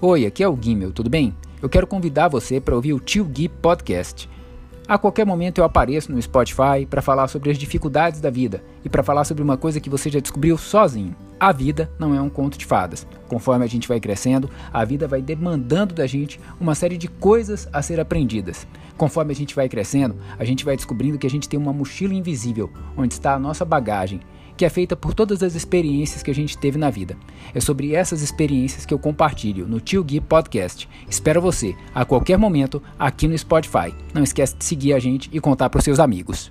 Oi, aqui é o Guimel, tudo bem? Eu quero convidar você para ouvir o Tio Gui Podcast. A qualquer momento eu apareço no Spotify para falar sobre as dificuldades da vida e para falar sobre uma coisa que você já descobriu sozinho. A vida não é um conto de fadas. Conforme a gente vai crescendo, a vida vai demandando da gente uma série de coisas a ser aprendidas. Conforme a gente vai crescendo, a gente vai descobrindo que a gente tem uma mochila invisível onde está a nossa bagagem que é feita por todas as experiências que a gente teve na vida. É sobre essas experiências que eu compartilho no Tio Gui Podcast. Espero você a qualquer momento aqui no Spotify. Não esquece de seguir a gente e contar para os seus amigos.